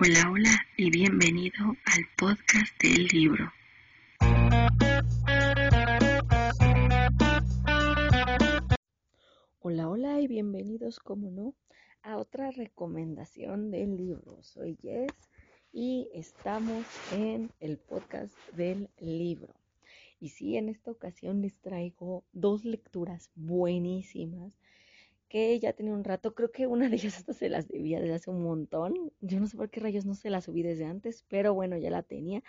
Hola, hola y bienvenido al podcast del libro. Hola, hola y bienvenidos, como no, a otra recomendación del libro. Soy Jess y estamos en el podcast del libro. Y sí, en esta ocasión les traigo dos lecturas buenísimas que ya tenía un rato, creo que una de ellas hasta se las debía desde hace un montón. Yo no sé por qué rayos no se las subí desde antes, pero bueno, ya la tenía.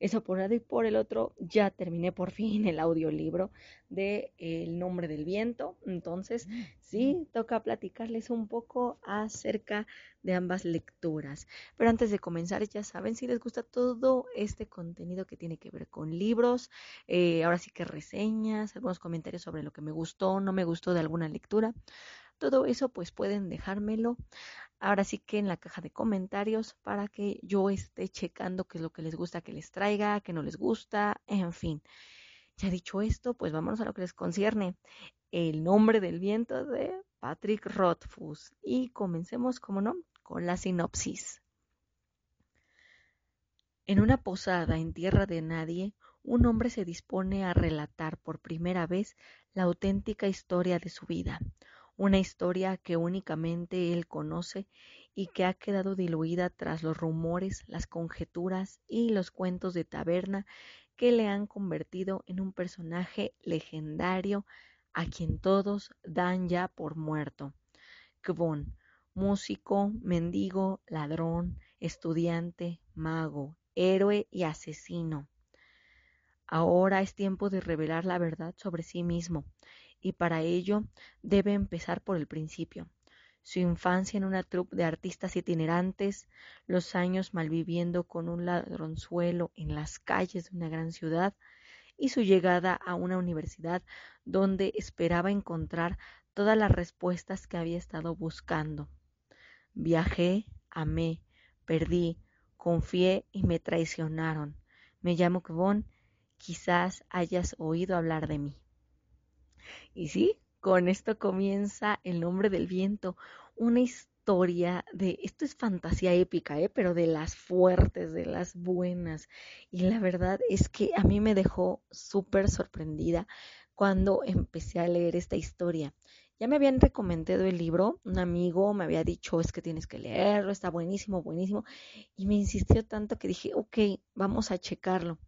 Eso por un lado y por el otro ya terminé por fin el audiolibro de El nombre del viento. Entonces, mm, sí, mm. toca platicarles un poco acerca de ambas lecturas. Pero antes de comenzar, ya saben, si les gusta todo este contenido que tiene que ver con libros, eh, ahora sí que reseñas, algunos comentarios sobre lo que me gustó, no me gustó de alguna lectura, todo eso pues pueden dejármelo ahora sí que en la caja de comentarios para que yo esté checando qué es lo que les gusta que les traiga, qué no les gusta, en fin. Ya dicho esto, pues vámonos a lo que les concierne. El nombre del viento de Patrick Rothfuss. Y comencemos, como no, con la sinopsis. En una posada en tierra de nadie, un hombre se dispone a relatar por primera vez la auténtica historia de su vida una historia que únicamente él conoce y que ha quedado diluida tras los rumores, las conjeturas y los cuentos de taberna que le han convertido en un personaje legendario a quien todos dan ya por muerto. Kvon, músico, mendigo, ladrón, estudiante, mago, héroe y asesino. Ahora es tiempo de revelar la verdad sobre sí mismo y para ello debe empezar por el principio. Su infancia en una troupe de artistas itinerantes, los años malviviendo con un ladronzuelo en las calles de una gran ciudad y su llegada a una universidad donde esperaba encontrar todas las respuestas que había estado buscando. Viajé, amé, perdí, confié y me traicionaron. Me llamo Kvon, quizás hayas oído hablar de mí. Y sí, con esto comienza El nombre del viento, una historia de, esto es fantasía épica, ¿eh? pero de las fuertes, de las buenas. Y la verdad es que a mí me dejó súper sorprendida cuando empecé a leer esta historia. Ya me habían recomendado el libro, un amigo me había dicho es que tienes que leerlo, está buenísimo, buenísimo, y me insistió tanto que dije, ok, vamos a checarlo.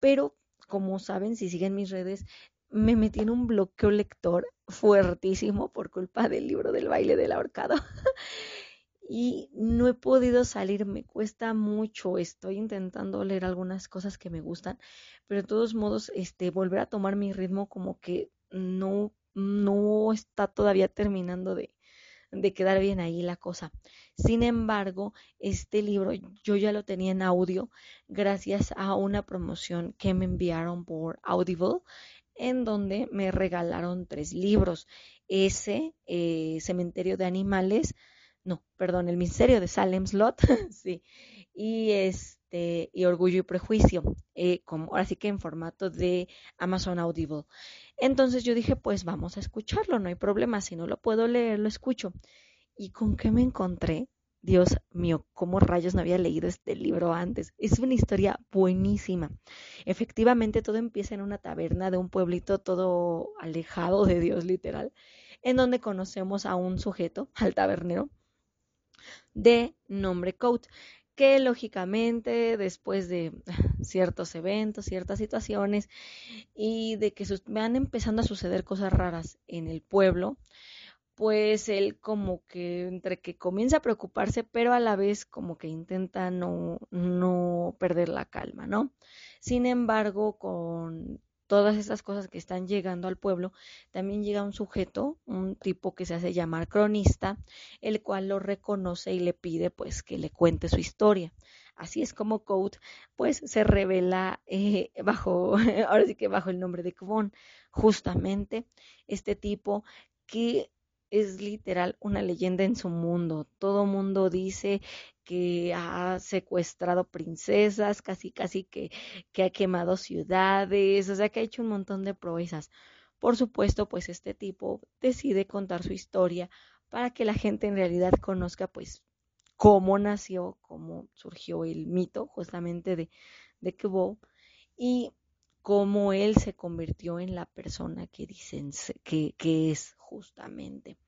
Pero como saben, si siguen mis redes, me metí en un bloqueo lector fuertísimo por culpa del libro del baile del ahorcado. y no he podido salir, me cuesta mucho, estoy intentando leer algunas cosas que me gustan, pero de todos modos, este, volver a tomar mi ritmo como que no, no está todavía terminando de, de quedar bien ahí la cosa. Sin embargo, este libro yo ya lo tenía en audio gracias a una promoción que me enviaron por Audible en donde me regalaron tres libros. Ese, eh, Cementerio de Animales, no, perdón, El Misterio de Salem Slot, sí, y este, y Orgullo y Prejuicio, eh, como ahora sí que en formato de Amazon Audible. Entonces yo dije, pues vamos a escucharlo, no hay problema, si no lo puedo leer, lo escucho. ¿Y con qué me encontré? Dios mío, cómo rayos no había leído este libro antes. Es una historia buenísima. Efectivamente, todo empieza en una taberna de un pueblito todo alejado de Dios, literal, en donde conocemos a un sujeto, al tabernero, de nombre Coat, que lógicamente después de ciertos eventos, ciertas situaciones y de que van empezando a suceder cosas raras en el pueblo, pues él como que entre que comienza a preocuparse, pero a la vez como que intenta no, no perder la calma, ¿no? Sin embargo, con todas estas cosas que están llegando al pueblo, también llega un sujeto, un tipo que se hace llamar cronista, el cual lo reconoce y le pide pues que le cuente su historia. Así es como Code pues se revela eh, bajo, ahora sí que bajo el nombre de Kvon, justamente este tipo que es literal una leyenda en su mundo. Todo mundo dice que ha secuestrado princesas, casi casi que, que ha quemado ciudades, o sea que ha hecho un montón de proezas. Por supuesto, pues este tipo decide contar su historia para que la gente en realidad conozca pues cómo nació, cómo surgió el mito justamente de, de y cómo él se convirtió en la persona que dicen que, que es justamente.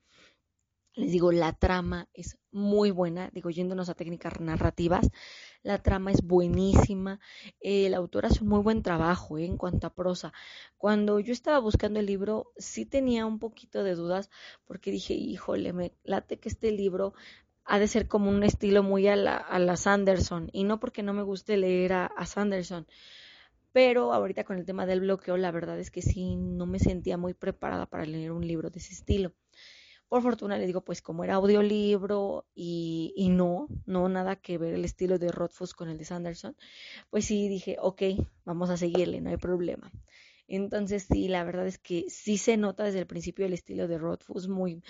Les digo, la trama es muy buena, digo, yéndonos a técnicas narrativas, la trama es buenísima, el autor hace un muy buen trabajo ¿eh? en cuanto a prosa. Cuando yo estaba buscando el libro, sí tenía un poquito de dudas, porque dije, híjole, me late que este libro ha de ser como un estilo muy a la, a la Sanderson, y no porque no me guste leer a Sanderson, pero ahorita con el tema del bloqueo, la verdad es que sí, no me sentía muy preparada para leer un libro de ese estilo. Por fortuna le digo, pues como era audiolibro y, y no, no nada que ver el estilo de Rothfuss con el de Sanderson, pues sí dije, ok, vamos a seguirle, no hay problema. Entonces sí, la verdad es que sí se nota desde el principio el estilo de Rothfuss muy,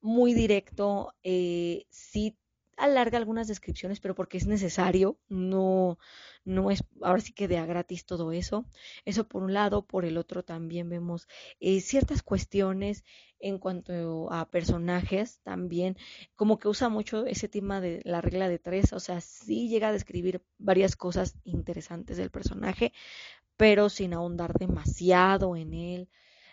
muy directo, eh, sí alarga algunas descripciones, pero porque es necesario, no, no es ahora sí que de a gratis todo eso. Eso por un lado, por el otro también vemos eh, ciertas cuestiones en cuanto a personajes también, como que usa mucho ese tema de la regla de tres, o sea, sí llega a describir varias cosas interesantes del personaje, pero sin ahondar demasiado en él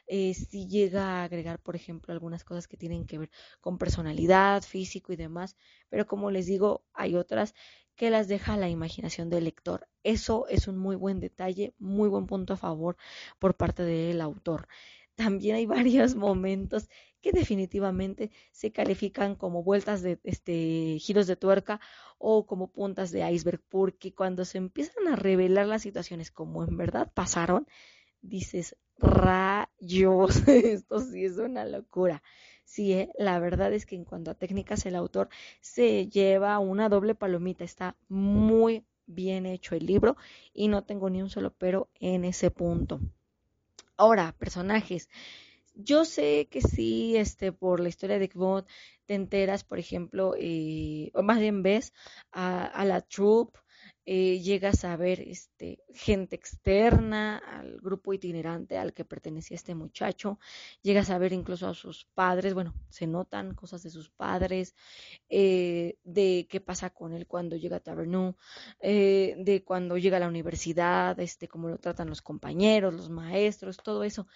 eh, si llega a agregar, por ejemplo, algunas cosas que tienen que ver con personalidad, físico y demás, pero como les digo, hay otras que las deja a la imaginación del lector. Eso es un muy buen detalle, muy buen punto a favor por parte del autor. También hay varios momentos que definitivamente se califican como vueltas de este giros de tuerca o como puntas de iceberg, porque cuando se empiezan a revelar las situaciones como en verdad pasaron, dices, rayos, esto sí es una locura. Sí, ¿eh? la verdad es que en cuanto a técnicas el autor se lleva una doble palomita, está muy bien hecho el libro y no tengo ni un solo pero en ese punto. Ahora, personajes. Yo sé que sí, este, por la historia de Kvot, te enteras, por ejemplo, eh, o más bien ves a, a la troupe eh, llegas a ver este, gente externa al grupo itinerante al que pertenecía este muchacho, llegas a ver incluso a sus padres, bueno, se notan cosas de sus padres, eh, de qué pasa con él cuando llega a Tavernú, eh, de cuando llega a la universidad, este, cómo lo tratan los compañeros, los maestros, todo eso.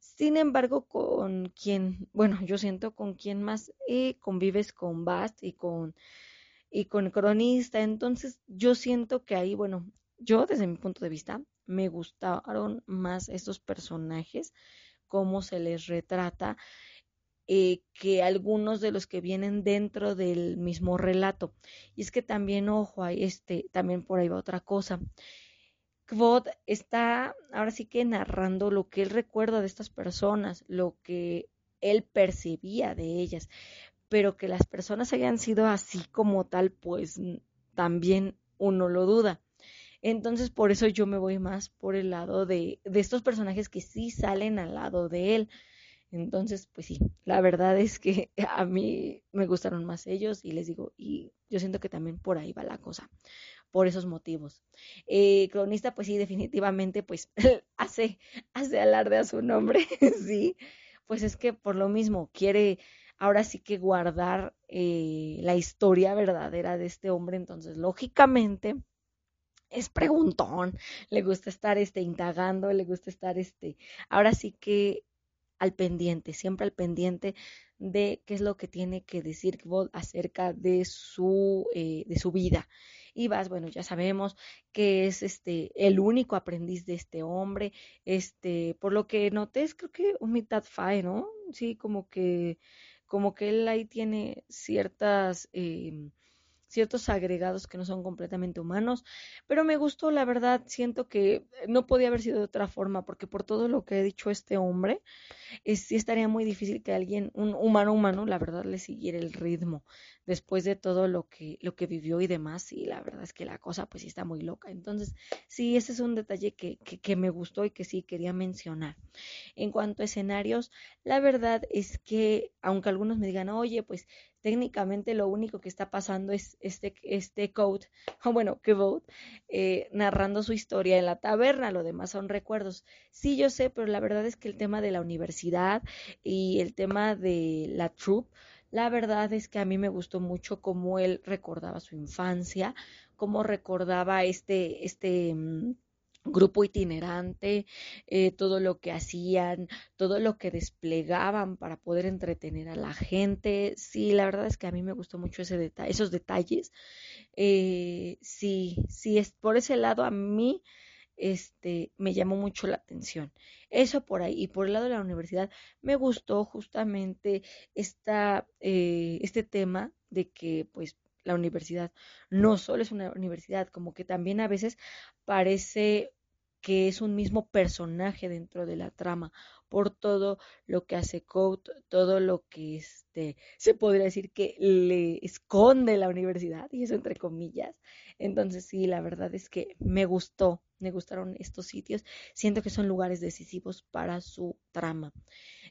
Sin embargo, con quien, bueno, yo siento con quien más convives con Bast y con y con cronista. Entonces yo siento que ahí, bueno, yo desde mi punto de vista me gustaron más estos personajes, cómo se les retrata, eh, que algunos de los que vienen dentro del mismo relato. Y es que también, ojo, hay este, también por ahí va otra cosa. Kvot está ahora sí que narrando lo que él recuerda de estas personas, lo que él percibía de ellas pero que las personas hayan sido así como tal, pues también uno lo duda. Entonces, por eso yo me voy más por el lado de, de estos personajes que sí salen al lado de él. Entonces, pues sí, la verdad es que a mí me gustaron más ellos y les digo, y yo siento que también por ahí va la cosa, por esos motivos. Eh, cronista, pues sí, definitivamente, pues hace, hace alarde a su nombre, sí, pues es que por lo mismo quiere ahora sí que guardar eh, la historia verdadera de este hombre. Entonces, lógicamente, es preguntón, le gusta estar este, indagando, le gusta estar este, ahora sí que al pendiente, siempre al pendiente de qué es lo que tiene que decir acerca de su, eh, de su vida. Y vas, bueno, ya sabemos que es este el único aprendiz de este hombre, este, por lo que noté, creo que un mitad fae, ¿no? Sí, como que como que él ahí tiene ciertas... Eh, ciertos agregados que no son completamente humanos, pero me gustó, la verdad, siento que no podía haber sido de otra forma, porque por todo lo que ha dicho este hombre, sí estaría muy difícil que alguien, un humano humano, la verdad, le siguiera el ritmo después de todo lo que, lo que vivió y demás, y la verdad es que la cosa pues sí está muy loca. Entonces, sí, ese es un detalle que, que, que me gustó y que sí quería mencionar. En cuanto a escenarios, la verdad es que, aunque algunos me digan, oye, pues técnicamente lo único que está pasando es este, este code, o bueno, que eh, narrando su historia en la taberna, lo demás son recuerdos. Sí, yo sé, pero la verdad es que el tema de la universidad y el tema de la troupe, La verdad es que a mí me gustó mucho cómo él recordaba su infancia, cómo recordaba este, este mm, grupo itinerante, eh, todo lo que hacían, todo lo que desplegaban para poder entretener a la gente. Sí, la verdad es que a mí me gustó mucho ese detalle, esos detalles. Eh, sí, sí, es por ese lado a mí este, me llamó mucho la atención. Eso por ahí. Y por el lado de la universidad, me gustó justamente esta, eh, este tema de que, pues, la universidad no solo es una universidad, como que también a veces parece que es un mismo personaje dentro de la trama por todo lo que hace Code, todo lo que este se podría decir que le esconde la universidad y eso entre comillas. Entonces sí, la verdad es que me gustó, me gustaron estos sitios, siento que son lugares decisivos para su trama.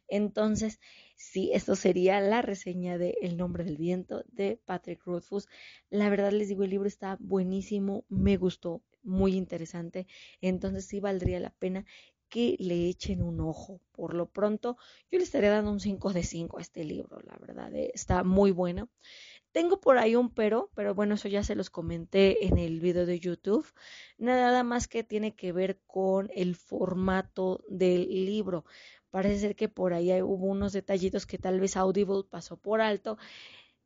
Entonces, sí, esto sería la reseña de El nombre del viento de Patrick Rothfuss. La verdad les digo, el libro está buenísimo, me gustó, muy interesante. Entonces sí valdría la pena que le echen un ojo. Por lo pronto, yo le estaría dando un 5 de 5 a este libro, la verdad, eh, está muy bueno. Tengo por ahí un pero, pero bueno, eso ya se los comenté en el video de YouTube. Nada más que tiene que ver con el formato del libro. Parece ser que por ahí hubo unos detallitos que tal vez Audible pasó por alto,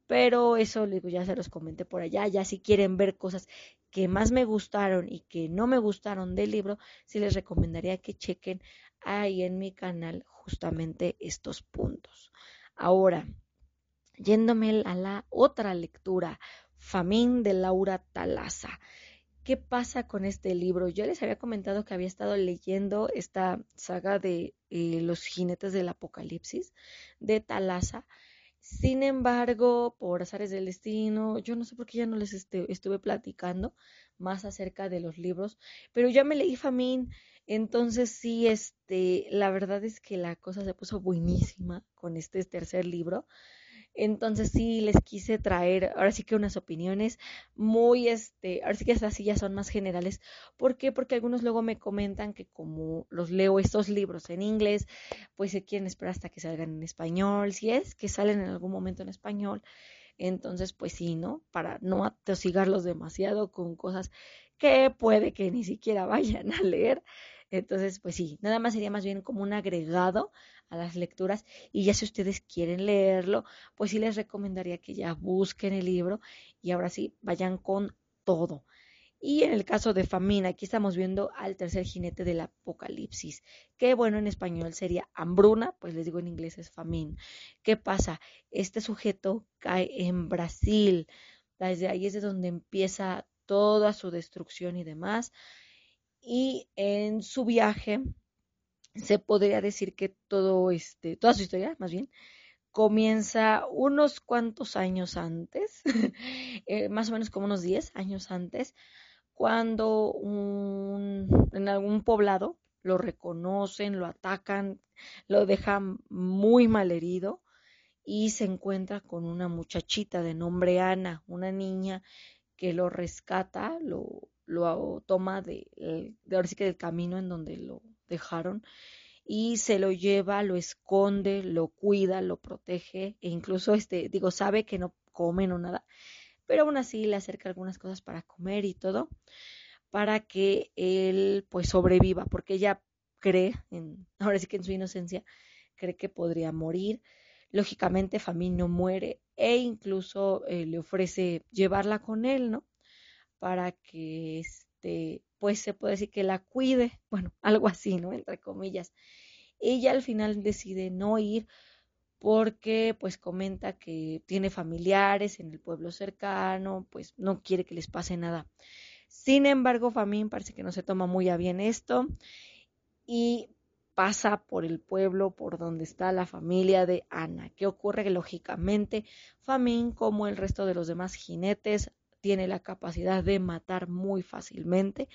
pero eso ya se los comenté por allá. Ya si quieren ver cosas que más me gustaron y que no me gustaron del libro, sí les recomendaría que chequen ahí en mi canal justamente estos puntos. Ahora, yéndome a la otra lectura, Famín de Laura Talaza. ¿Qué pasa con este libro? Yo les había comentado que había estado leyendo esta saga de eh, Los jinetes del apocalipsis de Talaza. Sin embargo, por azares del destino, yo no sé por qué ya no les este, estuve platicando más acerca de los libros, pero ya me leí Famín, entonces sí, este, la verdad es que la cosa se puso buenísima con este tercer libro. Entonces sí les quise traer ahora sí que unas opiniones muy, este, ahora sí que estas sí ya son más generales. ¿Por qué? Porque algunos luego me comentan que como los leo estos libros en inglés, pues se quieren esperar hasta que salgan en español. Si es que salen en algún momento en español, entonces pues sí, ¿no? Para no atosigarlos demasiado con cosas que puede que ni siquiera vayan a leer. Entonces, pues sí, nada más sería más bien como un agregado a las lecturas y ya si ustedes quieren leerlo, pues sí les recomendaría que ya busquen el libro y ahora sí vayan con todo. Y en el caso de Famina, aquí estamos viendo al tercer jinete del apocalipsis, que bueno, en español sería hambruna, pues les digo en inglés es famín. ¿Qué pasa? Este sujeto cae en Brasil, desde ahí es de donde empieza toda su destrucción y demás. Y en su viaje se podría decir que todo este, toda su historia, más bien, comienza unos cuantos años antes, eh, más o menos como unos 10 años antes, cuando en algún poblado lo reconocen, lo atacan, lo dejan muy mal herido y se encuentra con una muchachita de nombre Ana, una niña que lo rescata, lo, lo toma de, de ahora sí que del camino en donde lo dejaron y se lo lleva, lo esconde, lo cuida, lo protege e incluso este, digo, sabe que no comen o nada, pero aún así le acerca algunas cosas para comer y todo para que él pues sobreviva, porque ella cree, en, ahora sí que en su inocencia, cree que podría morir. Lógicamente Famín no muere e incluso eh, le ofrece llevarla con él, ¿no? Para que este, pues se puede decir que la cuide, bueno, algo así, ¿no? Entre comillas. Ella al final decide no ir porque pues comenta que tiene familiares en el pueblo cercano, pues no quiere que les pase nada. Sin embargo, Famín parece que no se toma muy a bien esto y pasa por el pueblo por donde está la familia de Ana. ¿Qué ocurre? lógicamente Famín, como el resto de los demás jinetes, tiene la capacidad de matar muy fácilmente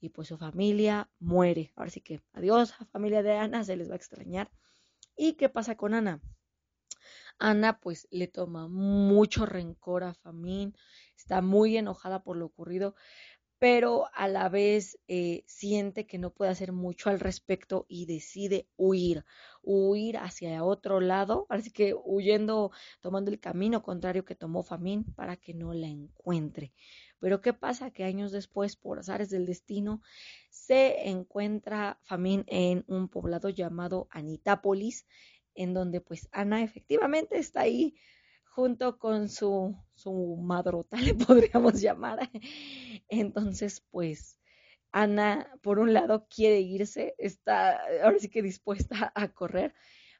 y pues su familia muere. Ahora sí que adiós a familia de Ana, se les va a extrañar. ¿Y qué pasa con Ana? Ana pues le toma mucho rencor a Famín, está muy enojada por lo ocurrido, pero a la vez eh, siente que no puede hacer mucho al respecto y decide huir, huir hacia otro lado, así que huyendo, tomando el camino contrario que tomó Famín para que no la encuentre. Pero ¿qué pasa? Que años después, por azares del destino, se encuentra Famín en un poblado llamado Anitápolis, en donde pues Ana efectivamente está ahí junto con su, su madrota, le podríamos llamar. Entonces, pues, Ana, por un lado, quiere irse, está ahora sí que dispuesta a correr,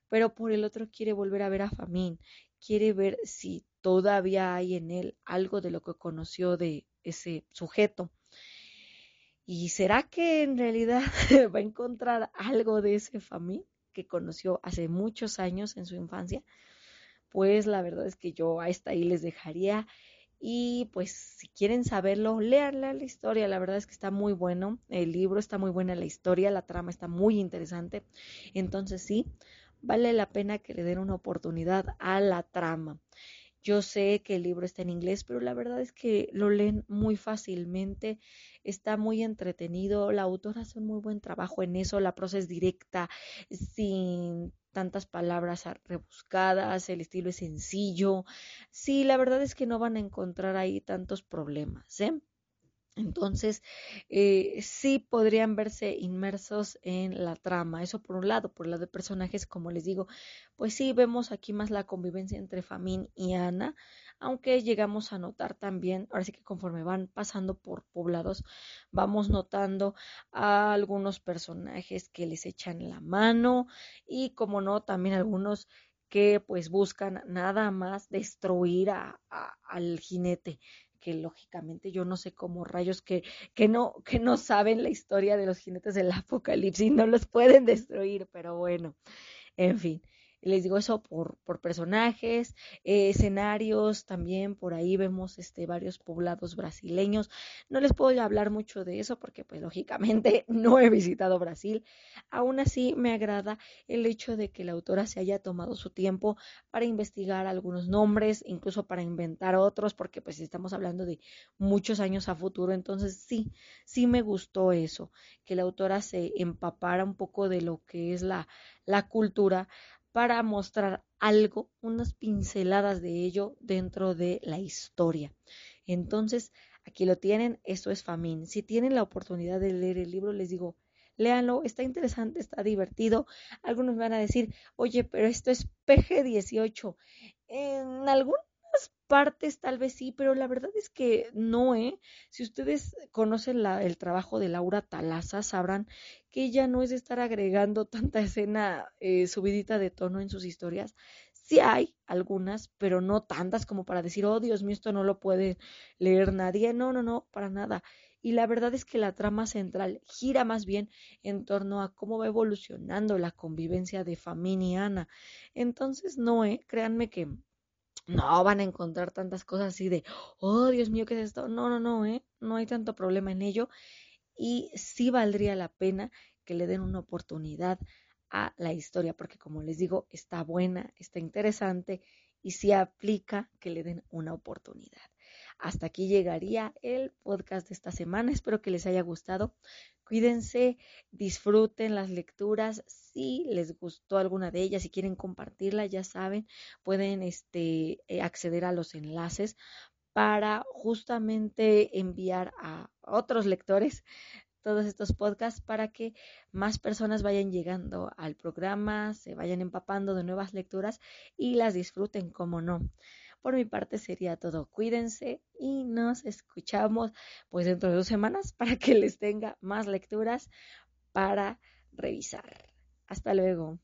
pero por el otro quiere volver a ver a Famín, quiere ver si todavía hay en él algo de lo que conoció de ese sujeto. ¿Y será que en realidad va a encontrar algo de ese Famín que conoció hace muchos años en su infancia? Pues la verdad es que yo a esta ahí les dejaría. Y pues si quieren saberlo, leanla la historia, la verdad es que está muy bueno, el libro está muy buena, la historia, la trama está muy interesante. Entonces sí, vale la pena que le den una oportunidad a la trama. Yo sé que el libro está en inglés, pero la verdad es que lo leen muy fácilmente, está muy entretenido, la autora hace un muy buen trabajo en eso, la prosa es directa, sin tantas palabras rebuscadas, el estilo es sencillo. Sí, la verdad es que no van a encontrar ahí tantos problemas, ¿eh? Entonces, eh, sí podrían verse inmersos en la trama. Eso por un lado. Por el lado de personajes, como les digo, pues sí vemos aquí más la convivencia entre Famín y Ana, aunque llegamos a notar también, ahora sí que conforme van pasando por poblados, vamos notando a algunos personajes que les echan la mano y, como no, también algunos que pues buscan nada más destruir a, al jinete que lógicamente yo no sé cómo rayos que, que, no, que no saben la historia de los jinetes del apocalipsis, no los pueden destruir, pero bueno, en fin. Les digo eso por, por personajes, eh, escenarios, también por ahí vemos este, varios poblados brasileños. No les puedo hablar mucho de eso porque pues lógicamente no he visitado Brasil. Aún así me agrada el hecho de que la autora se haya tomado su tiempo para investigar algunos nombres, incluso para inventar otros, porque pues estamos hablando de muchos años a futuro. Entonces sí, sí me gustó eso, que la autora se empapara un poco de lo que es la, la cultura para mostrar algo, unas pinceladas de ello dentro de la historia. Entonces, aquí lo tienen, esto es Famín. Si tienen la oportunidad de leer el libro, les digo, léanlo, está interesante, está divertido. Algunos van a decir, oye, pero esto es PG-18. En algún partes tal vez sí, pero la verdad es que no, ¿eh? Si ustedes conocen la, el trabajo de Laura Talaza, sabrán que ella no es de estar agregando tanta escena eh, subidita de tono en sus historias. Sí hay algunas, pero no tantas como para decir, oh Dios mío, esto no lo puede leer nadie. No, no, no, para nada. Y la verdad es que la trama central gira más bien en torno a cómo va evolucionando la convivencia de familia y Ana. Entonces, no, ¿eh? créanme que no van a encontrar tantas cosas así de, oh Dios mío, ¿qué es esto? No, no, no, ¿eh? No hay tanto problema en ello y sí valdría la pena que le den una oportunidad a la historia, porque como les digo, está buena, está interesante y sí aplica que le den una oportunidad. Hasta aquí llegaría el podcast de esta semana. Espero que les haya gustado. Cuídense, disfruten las lecturas. Si les gustó alguna de ellas, si quieren compartirla, ya saben, pueden este, eh, acceder a los enlaces para justamente enviar a otros lectores todos estos podcasts para que más personas vayan llegando al programa, se vayan empapando de nuevas lecturas y las disfruten, como no. Por mi parte sería todo. Cuídense y nos escuchamos pues dentro de dos semanas para que les tenga más lecturas para revisar. Hasta luego.